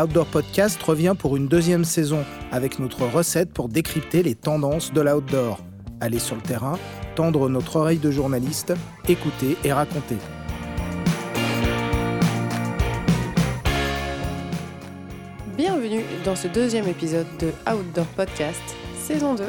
Outdoor Podcast revient pour une deuxième saison avec notre recette pour décrypter les tendances de l'outdoor. Aller sur le terrain, tendre notre oreille de journaliste, écouter et raconter. Bienvenue dans ce deuxième épisode de Outdoor Podcast, saison 2.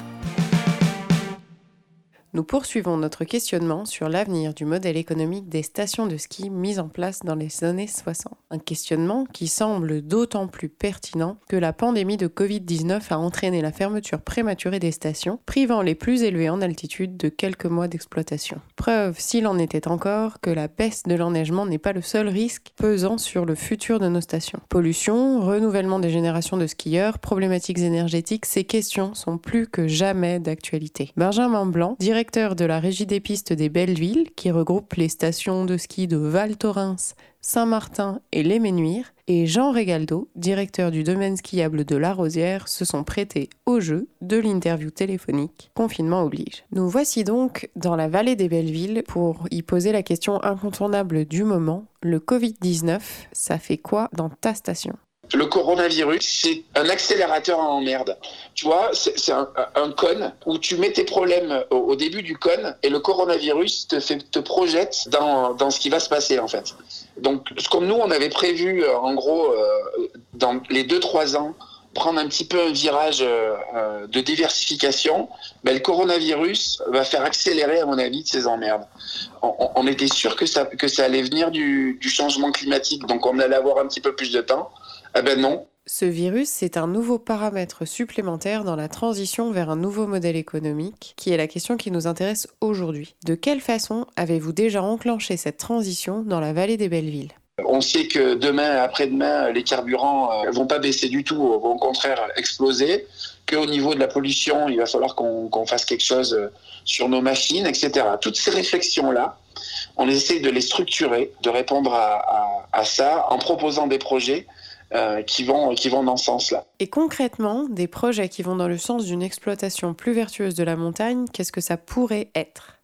Nous poursuivons notre questionnement sur l'avenir du modèle économique des stations de ski mises en place dans les années 60. Un questionnement qui semble d'autant plus pertinent que la pandémie de Covid-19 a entraîné la fermeture prématurée des stations, privant les plus élevés en altitude de quelques mois d'exploitation. Preuve, s'il en était encore, que la baisse de l'enneigement n'est pas le seul risque pesant sur le futur de nos stations. Pollution, renouvellement des générations de skieurs, problématiques énergétiques, ces questions sont plus que jamais d'actualité. Benjamin Blanc, directeur directeur de la Régie des pistes des Bellevilles, qui regroupe les stations de ski de Val Thorens, Saint-Martin et Les Ménuires, et Jean Régaldo, directeur du domaine skiable de La Rosière, se sont prêtés au jeu de l'interview téléphonique. Confinement oblige. Nous voici donc dans la vallée des Bellevilles pour y poser la question incontournable du moment. Le Covid-19, ça fait quoi dans ta station? Le coronavirus, c'est un accélérateur en merde. Tu vois, c'est un, un, cône où tu mets tes problèmes au, début du cône et le coronavirus te, fait, te projette dans, dans ce qui va se passer en fait. Donc, comme nous, on avait prévu euh, en gros euh, dans les 2-3 ans prendre un petit peu un virage euh, de diversification, ben, le coronavirus va faire accélérer, à mon avis, de ces emmerdes. On, on était sûr que ça, que ça allait venir du, du changement climatique, donc on allait avoir un petit peu plus de temps. Eh ben non. Ce virus, c'est un nouveau paramètre supplémentaire dans la transition vers un nouveau modèle économique, qui est la question qui nous intéresse aujourd'hui. De quelle façon avez-vous déjà enclenché cette transition dans la vallée des Bellevilles on sait que demain, après-demain, les carburants ne euh, vont pas baisser du tout, vont au contraire exploser, qu'au niveau de la pollution, il va falloir qu'on fasse quelque chose euh, sur nos machines, etc. Toutes ces réflexions-là, on essaie de les structurer, de répondre à, à ça en proposant des projets euh, qui, vont, qui vont dans ce sens-là. Et concrètement, des projets qui vont dans le sens d'une exploitation plus vertueuse de la montagne, qu'est-ce que ça pourrait être?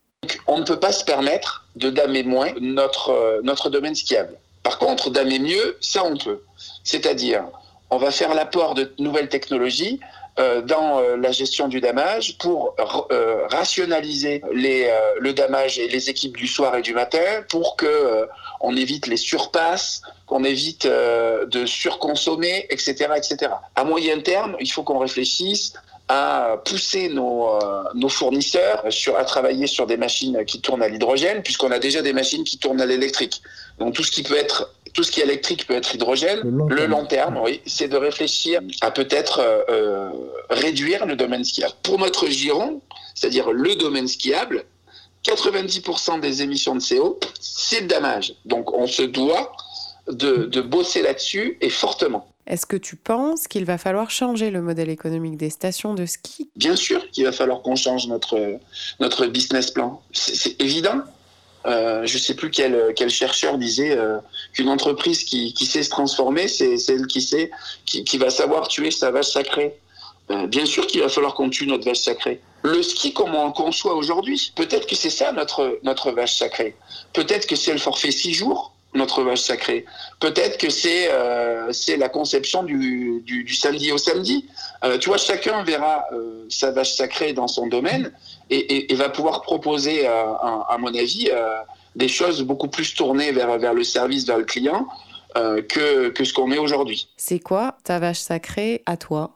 On ne peut pas se permettre de damer moins notre, euh, notre domaine skiable. Par contre, damer mieux, ça on peut. C'est-à-dire, on va faire l'apport de nouvelles technologies dans euh, la gestion du damage pour euh, rationaliser les, le damage et les équipes du soir et du matin pour que on évite les surpasses, qu'on évite de surconsommer, etc., etc. À moyen terme, il faut qu'on réfléchisse à pousser nos, nos fournisseurs sur, à travailler sur des machines qui tournent à l'hydrogène, puisqu'on a déjà des machines qui tournent à l'électrique. Donc tout ce qui peut être tout ce qui est électrique peut être hydrogène. Le long, terme, oui, c'est de réfléchir à peut-être euh, euh, réduire le domaine skiable. Pour notre giron, c'est-à-dire le domaine skiable, 90% des émissions de CO, c'est le damage. Donc on se doit de, de bosser là-dessus et fortement. Est-ce que tu penses qu'il va falloir changer le modèle économique des stations de ski? Bien sûr qu'il va falloir qu'on change notre, notre business plan. C'est évident. Euh, je ne sais plus quel, quel chercheur disait euh, qu'une entreprise qui, qui, sait se transformer, c'est celle qui sait, qui, qui, va savoir tuer sa vache sacrée. Euh, bien sûr qu'il va falloir qu'on tue notre vache sacrée. Le ski, comme on conçoit aujourd'hui, peut-être que c'est ça notre, notre vache sacrée. Peut-être que c'est le forfait six jours, notre vache sacrée. Peut-être que c'est euh, la conception du, du, du, samedi au samedi. Euh, tu vois, chacun verra euh, sa vache sacrée dans son domaine et, et, et va pouvoir proposer, euh, à mon avis, des choses beaucoup plus tournées vers, vers le service, vers le client, que, que ce qu'on est aujourd'hui. C'est quoi ta vache sacrée à toi?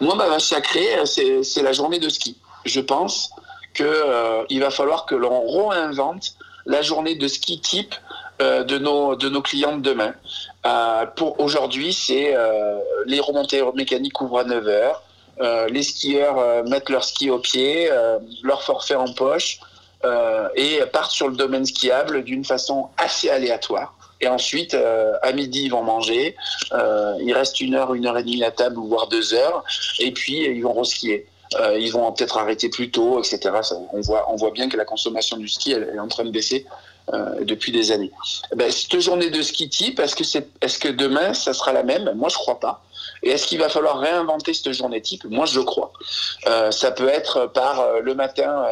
Moi, ma vache sacrée, c'est la journée de ski. Je pense qu'il va falloir que l'on réinvente la journée de ski type euh, de, nos, de nos clients de demain. Euh, pour aujourd'hui, c'est euh, les remontées mécaniques ouvrent à 9 heures, euh, les skieurs euh, mettent leur ski au pied, euh, leur forfait en poche et partent sur le domaine skiable d'une façon assez aléatoire. Et ensuite, à midi, ils vont manger. il reste une heure, une heure et demie à table, voire deux heures. Et puis, ils vont reskier. Euh, ils vont peut-être arrêter plus tôt, etc. On, voit, on voit bien que la consommation du ski est en train de baisser euh, depuis des années. Ben, cette journée de ski type, est-ce que, demain ça sera la même? Moi, je crois pas. Et est-ce qu'il va falloir réinventer cette journée type? Moi, je crois. Euh, ça peut être par le matin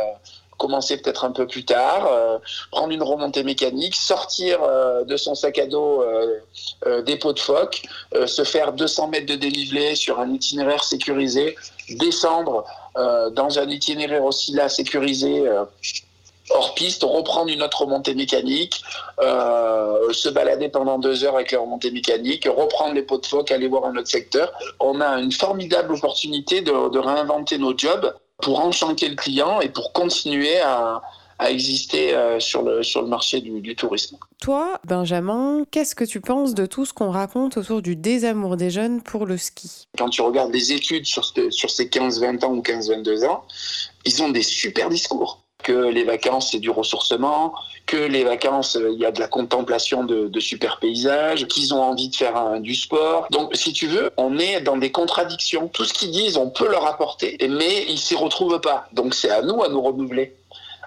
commencer peut-être un peu plus tard, euh, prendre une remontée mécanique, sortir euh, de son sac à dos des pots de phoque, se faire 200 mètres de dénivelé sur un itinéraire sécurisé, descendre dans un itinéraire aussi là sécurisé hors piste, reprendre une autre remontée mécanique, euh, se balader pendant deux heures avec la remontée mécanique, reprendre les pots de phoque, aller voir un autre secteur. On a une formidable opportunité de réinventer nos jobs pour enchanter le client et pour continuer à, à exister euh, sur, le, sur le marché du, du tourisme. Toi, Benjamin, qu'est-ce que tu penses de tout ce qu'on raconte autour du désamour des jeunes pour le ski? Quand tu regardes les études sur, sur ces 15-20 ans ou 15-22 ans, ils ont des super discours que les vacances, c'est du ressourcement, que les vacances, il y a de la contemplation de, super paysages, qu'ils ont envie de faire du sport. Donc, si tu veux, on est dans des contradictions. Tout ce qu'ils disent, on peut leur apporter, mais ils s'y retrouvent pas. Donc, c'est à nous à nous renouveler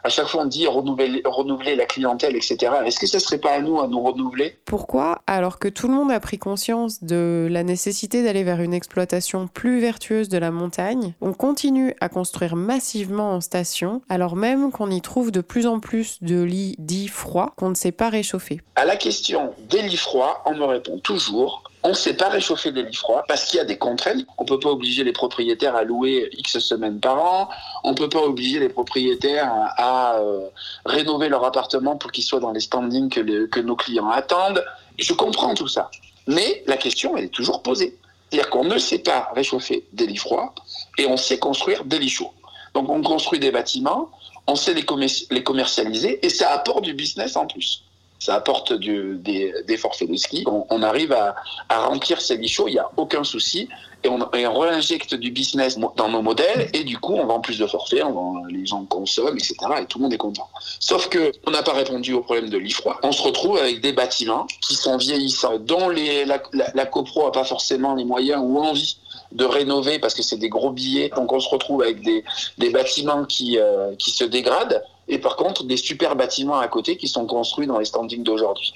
à chaque fois on dit renouveler, renouveler la clientèle, etc. Est-ce que ce serait pas à nous à nous renouveler? Pourquoi, alors que tout le monde a pris conscience de la nécessité d'aller vers une exploitation plus vertueuse de la montagne, on continue à construire massivement en station, alors même qu'on y trouve de plus en plus de lits dits froids qu'on ne sait pas réchauffer. À la question des lits froids, on me répond toujours on ne sait pas réchauffer des lits froids parce qu'il y a des contraintes. On ne peut pas obliger les propriétaires à louer X semaines par an. On ne peut pas obliger les propriétaires à, euh, rénover leur appartement pour qu'ils soient dans les standings que, nos clients attendent. Je comprends tout ça. Mais la question, elle est toujours posée. C'est-à-dire qu'on ne sait pas réchauffer des lits froids et on sait construire des lits chauds. Donc on construit des bâtiments, on sait les commercialiser et ça apporte du business en plus ça apporte des, forfaits de ski. On, arrive à, remplir ces lits chauds, il n'y a aucun souci. Et on, et réinjecte du business dans nos modèles et du coup on vend plus de forfaits, on vend, les gens consomment, etc. Et tout le monde est content. Sauf que on n'a pas répondu au problème de lit froid. On se retrouve avec des bâtiments qui sont vieillissants, dont la, copro n'a pas forcément les moyens ou envie de rénover parce que c'est des gros billets. Donc on se retrouve avec des, bâtiments euh, qui se dégradent et par contre des super bâtiments à côté qui sont construits dans les standings d'aujourd'hui.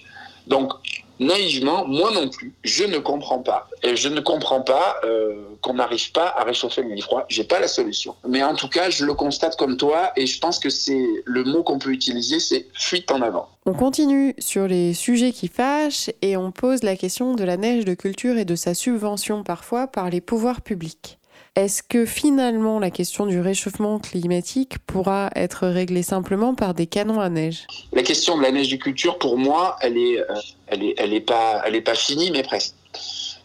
Donc naïvement, moi non plus, je ne comprends pas. Et je ne comprends pas euh, qu'on n'arrive pas à réchauffer le lit froid. J'ai pas la solution. Mais en tout cas, je le constate comme toi et je pense que c'est le mot qu'on peut utiliser, c'est fuite en avant. On continue sur les sujets qui fâchent et on pose la question de la neige de culture et de sa subvention parfois par les pouvoirs publics. Est-ce que finalement la question du réchauffement climatique pourra être réglée simplement par des canons à neige? La question de la neige de culture, pour moi, elle est, euh, elle est, elle pas, pas finie, mais presque.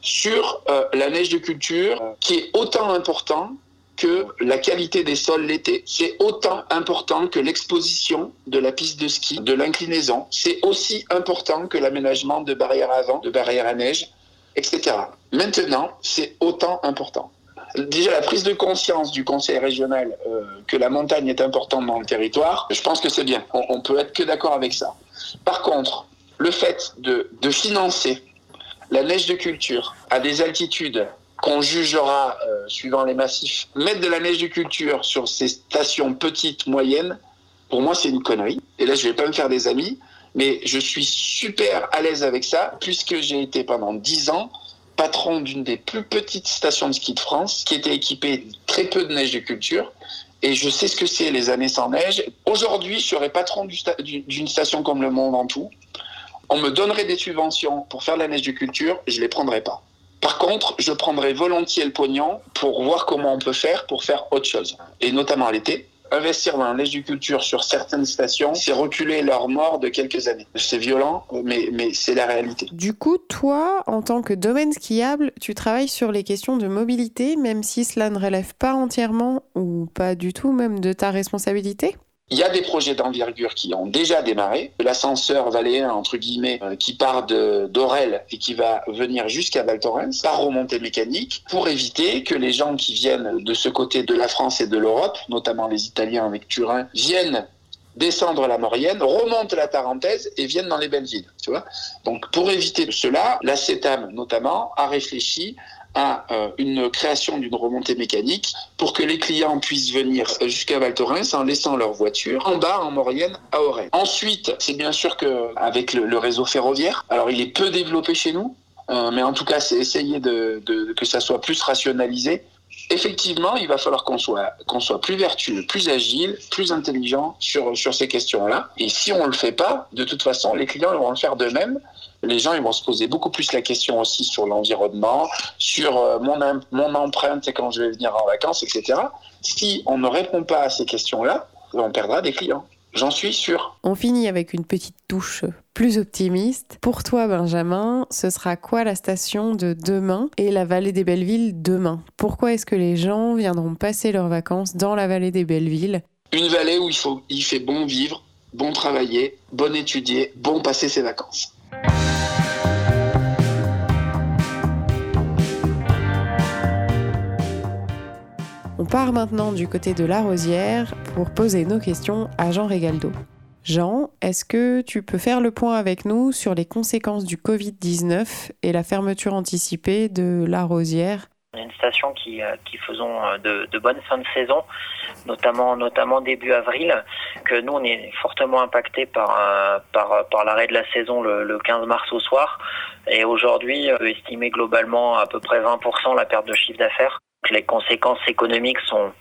Sur euh, la neige de culture, qui est autant important que la qualité des sols l'été. C'est autant important que l'exposition de la piste de ski, de l'inclinaison. C'est aussi important que l'aménagement de barrières à vent, de barrières à neige, etc. Maintenant, c'est autant important déjà la prise de conscience du conseil régional euh, que la montagne est importante dans le territoire, je pense que c'est bien. On, on, peut être que d'accord avec ça. Par contre, le fait de, financer la neige de culture à des altitudes qu'on jugera euh, suivant les massifs, mettre de la neige de culture sur ces stations petites, moyennes, pour moi c'est une connerie. Et là je vais pas me faire des amis, mais je suis super à l'aise avec ça puisque j'ai été pendant dix ans patron d'une des plus petites stations de ski de France, qui était équipée de très peu de neige de culture. Et je sais ce que c'est les années sans neige. Aujourd'hui, je serais patron d'une station comme le Mont Ventoux. On me donnerait des subventions pour faire de la neige de culture, je ne les prendrais pas. Par contre, je prendrais volontiers le pognon pour voir comment on peut faire pour faire autre chose. Et notamment l'été, investir dans la culture sur certaines stations, c'est reculer leur mort de quelques années. C'est violent, mais c'est la réalité. Du coup, toi, en tant que domaine skiable, tu travailles sur les questions de mobilité, même si cela ne relève pas entièrement ou pas du tout même de ta responsabilité? Il y a des projets d'envergure qui ont déjà démarré. L'ascenseur valéen, entre guillemets, euh, qui part d'Orel et qui va venir jusqu'à Val Thorens par remontée mécanique pour éviter que les gens qui viennent de ce côté de la France et de l'Europe, notamment les Italiens avec Turin, viennent descendre la Maurienne, remontent la Tarentaise et viennent dans les belles villes. Tu vois Donc pour éviter cela, la CETAM notamment a réfléchi à euh, une création d'une remontée mécanique pour que les clients puissent venir jusqu'à Val Thorens en laissant leur voiture en bas en Maurienne à Auray. Ensuite, c'est bien sûr que avec le, réseau ferroviaire, alors il est peu développé chez nous, euh, mais en tout cas, c'est essayer de, que ça soit plus rationalisé effectivement, il va falloir qu'on soit, soit plus vertueux, plus agile, plus intelligent sur, sur ces questions-là. Et si on ne le fait pas, de toute façon, les clients vont le faire d'eux-mêmes. Les gens ils vont se poser beaucoup plus la question aussi sur l'environnement, sur euh, mon, mon empreinte et quand je vais venir en vacances, etc. Si on ne répond pas à ces questions-là, on perdra des clients. J'en suis sûr. On finit avec une petite touche plus optimiste. Pour toi, Benjamin, ce sera quoi la station de demain et la vallée des Bellevilles demain? Pourquoi est-ce que les gens viendront passer leurs vacances dans la vallée des Bellevilles Une vallée où il, faut, il fait bon vivre, bon travailler, bon étudier, bon passer ses vacances. Part maintenant du côté de la Rosière pour poser nos questions à Jean Régaldo. Jean, est-ce que tu peux faire le point avec nous sur les conséquences du Covid-19 et la fermeture anticipée de la Rosière? On une station qui, euh, qui faisons euh, de, bonnes fins de saison, notamment, notamment début avril, que nous on est fortement impacté par, euh, par, par l'arrêt de la saison le, le 15 mars au soir. Et aujourd'hui, on estimer globalement à peu près 20% la perte de chiffre d'affaires les conséquences économiques sont,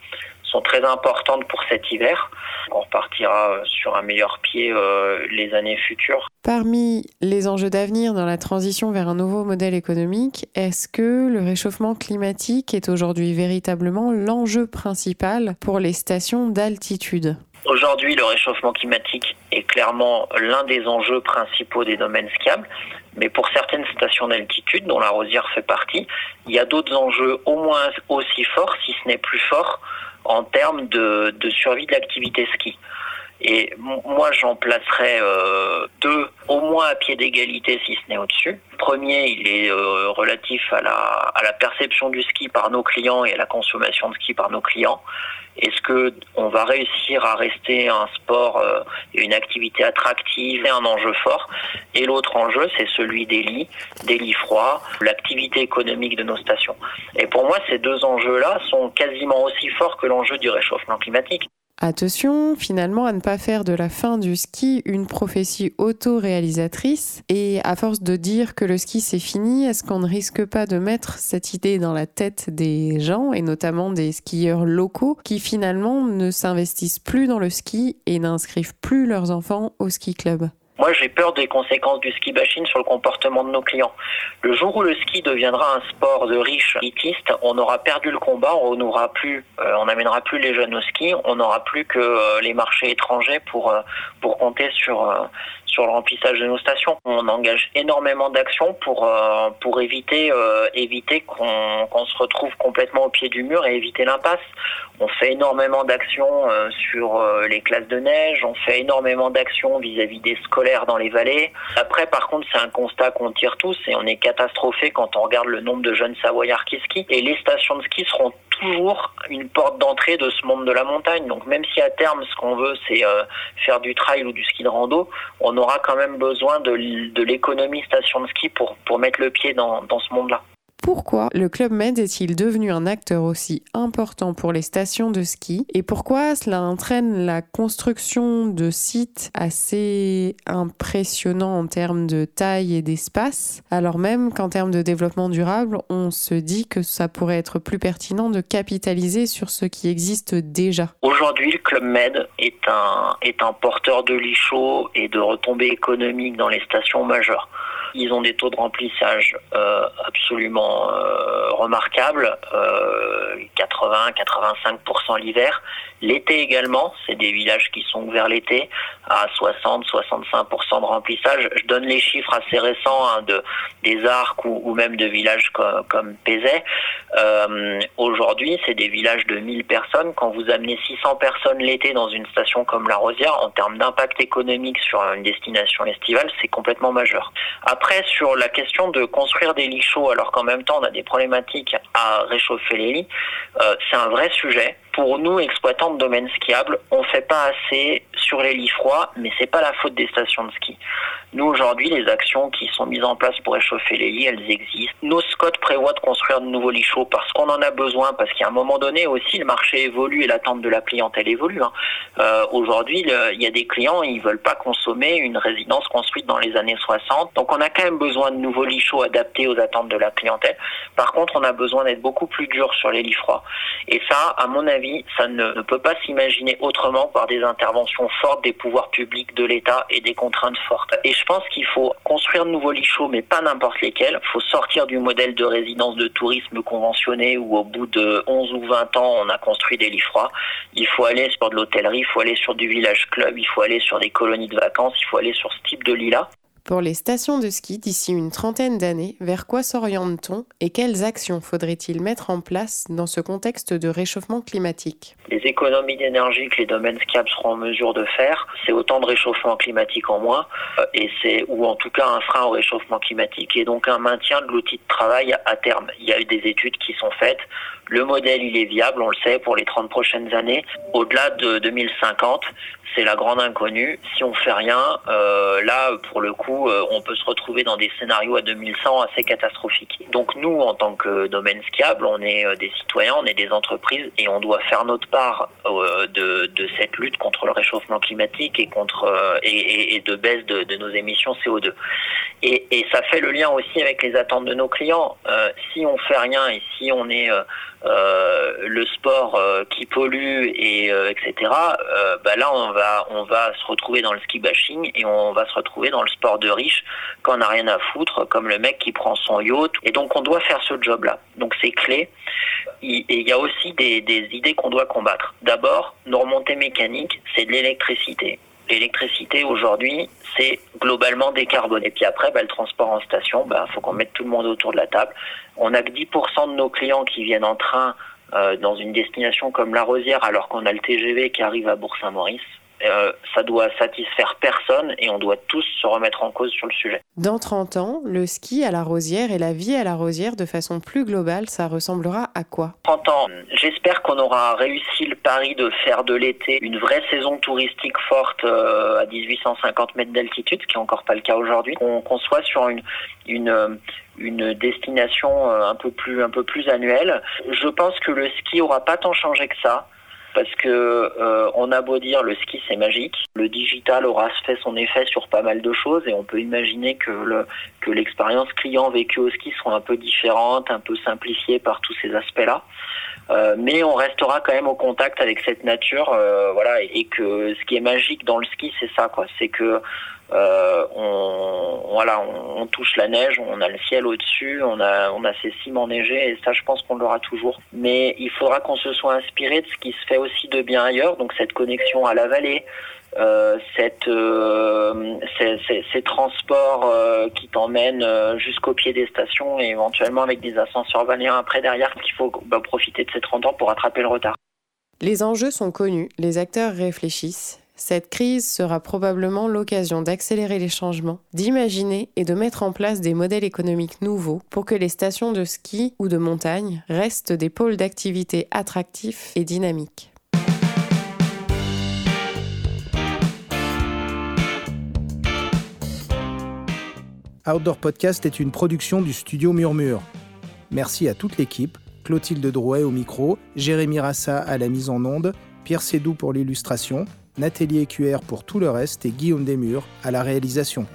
sont très importantes pour cet hiver. On repartira euh, sur un meilleur pied euh, les années futures. Parmi les enjeux d'avenir dans la transition vers un nouveau modèle économique, est-ce que le réchauffement climatique est aujourd'hui véritablement l'enjeu principal pour les stations d'altitude? Aujourd'hui, le réchauffement climatique est clairement l'un des enjeux principaux des domaines skiables. Mais pour certaines stations d'altitude, dont la Rosière fait partie, il y a d'autres enjeux au moins aussi forts, si ce n'est plus forts, en termes de, de survie de l'activité ski. Et moi, j'en placerais euh, deux, au moins à pied d'égalité, si ce n'est au-dessus. Premier, il est euh, relatif à la, à la perception du ski par nos clients et à la consommation de ski par nos clients. Est-ce que on va réussir à rester un sport euh, une activité attractive et un enjeu fort? Et l'autre enjeu, c'est celui des lits, des lits froids, l'activité économique de nos stations. Et pour moi, ces deux enjeux-là sont quasiment aussi forts que l'enjeu du réchauffement climatique. Attention finalement à ne pas faire de la fin du ski une prophétie auto-réalisatrice. Et à force de dire que le ski c'est fini, est-ce qu'on ne risque pas de mettre cette idée dans la tête des gens et notamment des skieurs locaux qui finalement ne s'investissent plus dans le ski et n'inscrivent plus leurs enfants au ski club? Moi, j'ai peur des conséquences du ski bashing sur le comportement de nos clients. Le jour où le ski deviendra un sport de riches élitistes, on aura perdu le combat, on n'aura plus, euh, on n'amènera plus les jeunes au ski, on n'aura plus que euh, les marchés étrangers pour euh, pour compter sur sur le remplissage de nos stations. On engage énormément d'actions pour pour éviter éviter qu'on qu'on se retrouve complètement au pied du mur et éviter l'impasse. On fait énormément d'actions sur les classes de neige, on fait énormément d'actions vis-à-vis des scolaires dans les vallées. Après, par contre, c'est un constat qu'on tire tous et on est catastrophé quand on regarde le nombre de jeunes savoyards qui skient. Et les stations de ski seront toujours une porte d'entrée de ce monde de la montagne. Donc même si à terme ce qu'on veut c'est euh, faire du trail ou du ski de rando, on quand même besoin de, de l'économie station de ski pour, mettre le pied dans, dans ce monde-là. Pourquoi le Club Med est-il devenu un acteur aussi important pour les stations de ski et pourquoi cela entraîne la construction de sites assez impressionnants en termes de taille et d'espace, alors même qu'en termes de développement durable, on se dit que ça pourrait être plus pertinent de capitaliser sur ce qui existe déjà Aujourd'hui, le Club Med est un, porteur de lits chauds et de retombées économiques dans les stations majeures. Ils ont des taux de remplissage euh, absolument euh, remarquables, 80-85% euh, l'hiver. L'été également, c'est des villages qui sont ouverts l'été à 60-65% de remplissage. Je donne les chiffres assez récents hein, de des arcs ou, même de villages comme, comme Pézet. Aujourd'hui, c'est des villages de 1000 personnes. Quand vous amenez 600 personnes l'été dans une station comme la Rosière, en termes d'impact économique sur une destination estivale, c'est complètement majeur. Après, après, sur la question de construire des lits chauds alors qu'en même temps on a des problématiques à réchauffer les lits, euh, c'est un vrai sujet pour nous, exploitants de domaines skiables, on ne fait pas assez sur les lits froids, mais c'est pas la faute des stations de ski. Nous, aujourd'hui, les actions qui sont mises en place pour réchauffer les lits, elles existent. Nos SCOT prévoient de construire de nouveaux lits chauds parce qu'on en a besoin, parce qu'à un moment donné aussi, le marché évolue et l'attente de la clientèle évolue. Hein. Euh, aujourd'hui, il y a des clients, ils veulent pas consommer une résidence construite dans les années 60. Donc, on a quand même besoin de nouveaux lits chauds adaptés aux attentes de la clientèle. Par contre, on a besoin d'être beaucoup plus dur sur les lits froids. Et ça, à mon avis, ça ne, peut pas s'imaginer autrement par des interventions fortes des pouvoirs publics, de l'État et des contraintes fortes. Et je pense qu'il faut construire de nouveaux lits chauds, mais pas n'importe lesquels. Il faut sortir du modèle de résidence de tourisme conventionné où au bout de 11 ou 20 ans, on a construit des lits froids. Il faut aller sur de l'hôtellerie, il faut aller sur du village club, il faut aller sur des colonies de vacances, il faut aller sur ce type de lit-là. Pour les stations de ski d'ici une trentaine d'années, vers quoi s'oriente-t-on et quelles actions faudrait-il mettre en place dans ce contexte de réchauffement climatique? Les économies d'énergie que les domaines skiables seront en mesure de faire, c'est autant de réchauffement climatique en moins, euh, et c'est ou en tout cas un frein au réchauffement climatique et donc un maintien de l'outil de travail à terme. Il y a eu des études qui sont faites. Le modèle, il est viable, on le sait, pour les 30 prochaines années. Au-delà de 2050, c'est la grande inconnue. Si on fait rien, euh, là, pour le coup, euh, on peut se retrouver dans des scénarios à 2100 assez catastrophiques. Donc nous, en tant que domaine skiable, on est euh, des citoyens, on est des entreprises et on doit faire notre part de, cette lutte contre le réchauffement climatique et contre et, de baisse de, nos émissions CO2. Et, et, ça fait le lien aussi avec les attentes de nos clients. si on fait rien et si on est le sport euh, qui pollue et euh, etc. bah là on va on va se retrouver dans le ski bashing et on va se retrouver dans le sport de riche quand on n'a rien à foutre, comme le mec qui prend son yacht. Et donc on doit faire ce job là. Donc c'est clé. Et il y a aussi des, des idées qu'on doit combattre. D'abord, nos remontées mécaniques, c'est de l'électricité l'électricité aujourd'hui, c'est globalement décarboné. Puis après, bah, le transport en station, il bah, faut qu'on mette tout le monde autour de la table. On a que 10% de nos clients qui viennent en train euh, dans une destination comme la Rosière, alors qu'on a le TGV qui arrive à Bourg-Saint-Maurice. Euh, ça doit satisfaire personne et on doit tous se remettre en cause sur le sujet. Dans 30 ans, le ski à la rosière et la vie à la rosière de façon plus globale, ça ressemblera à quoi? 30 ans, j'espère qu'on aura réussi le pari de faire de l'été une vraie saison touristique forte euh, à 1850 mètres d'altitude, ce qui n'est encore pas le cas aujourd'hui. Qu'on soit sur une, une, euh, une destination un peu plus un peu plus annuelle. Je pense que le ski aura pas tant changé que ça parce que euh, on a beau dire le ski c'est magique, le digital aura fait son effet sur pas mal de choses et on peut imaginer que le que l'expérience client vécue au ski sera un peu différente, un peu simplifiée par tous ces aspects-là. Euh, mais on restera quand même au contact avec cette nature, euh, voilà, et, que ce qui est magique dans le ski, c'est ça, quoi, c'est que euh, on, voilà, on, touche la neige, on a le ciel au-dessus, on a, on a ces cimes enneigées, et ça, je pense qu'on l'aura toujours. Mais il faudra qu'on se soit inspiré de ce qui se fait aussi de bien ailleurs, donc cette connexion à la vallée, euh, cette, euh, ces, transports qui t'emmènent jusqu'au pied des stations et éventuellement avec des ascenseurs balnéaires après derrière, qu'il faut bah, profiter de ces 30 ans pour rattraper le retard. Les enjeux sont connus, les acteurs réfléchissent. Cette crise sera probablement l'occasion d'accélérer les changements, d'imaginer et de mettre en place des modèles économiques nouveaux pour que les stations de ski ou de montagne restent des pôles d'activité attractifs et dynamiques. Outdoor Podcast est une production du studio Murmure. Merci à toute l'équipe, Clotilde Drouet au micro, Jérémy Rassa à la mise en onde, Pierre Sédou pour l'illustration, Nathalie QR pour tout le reste et Guillaume Desmurs à la réalisation.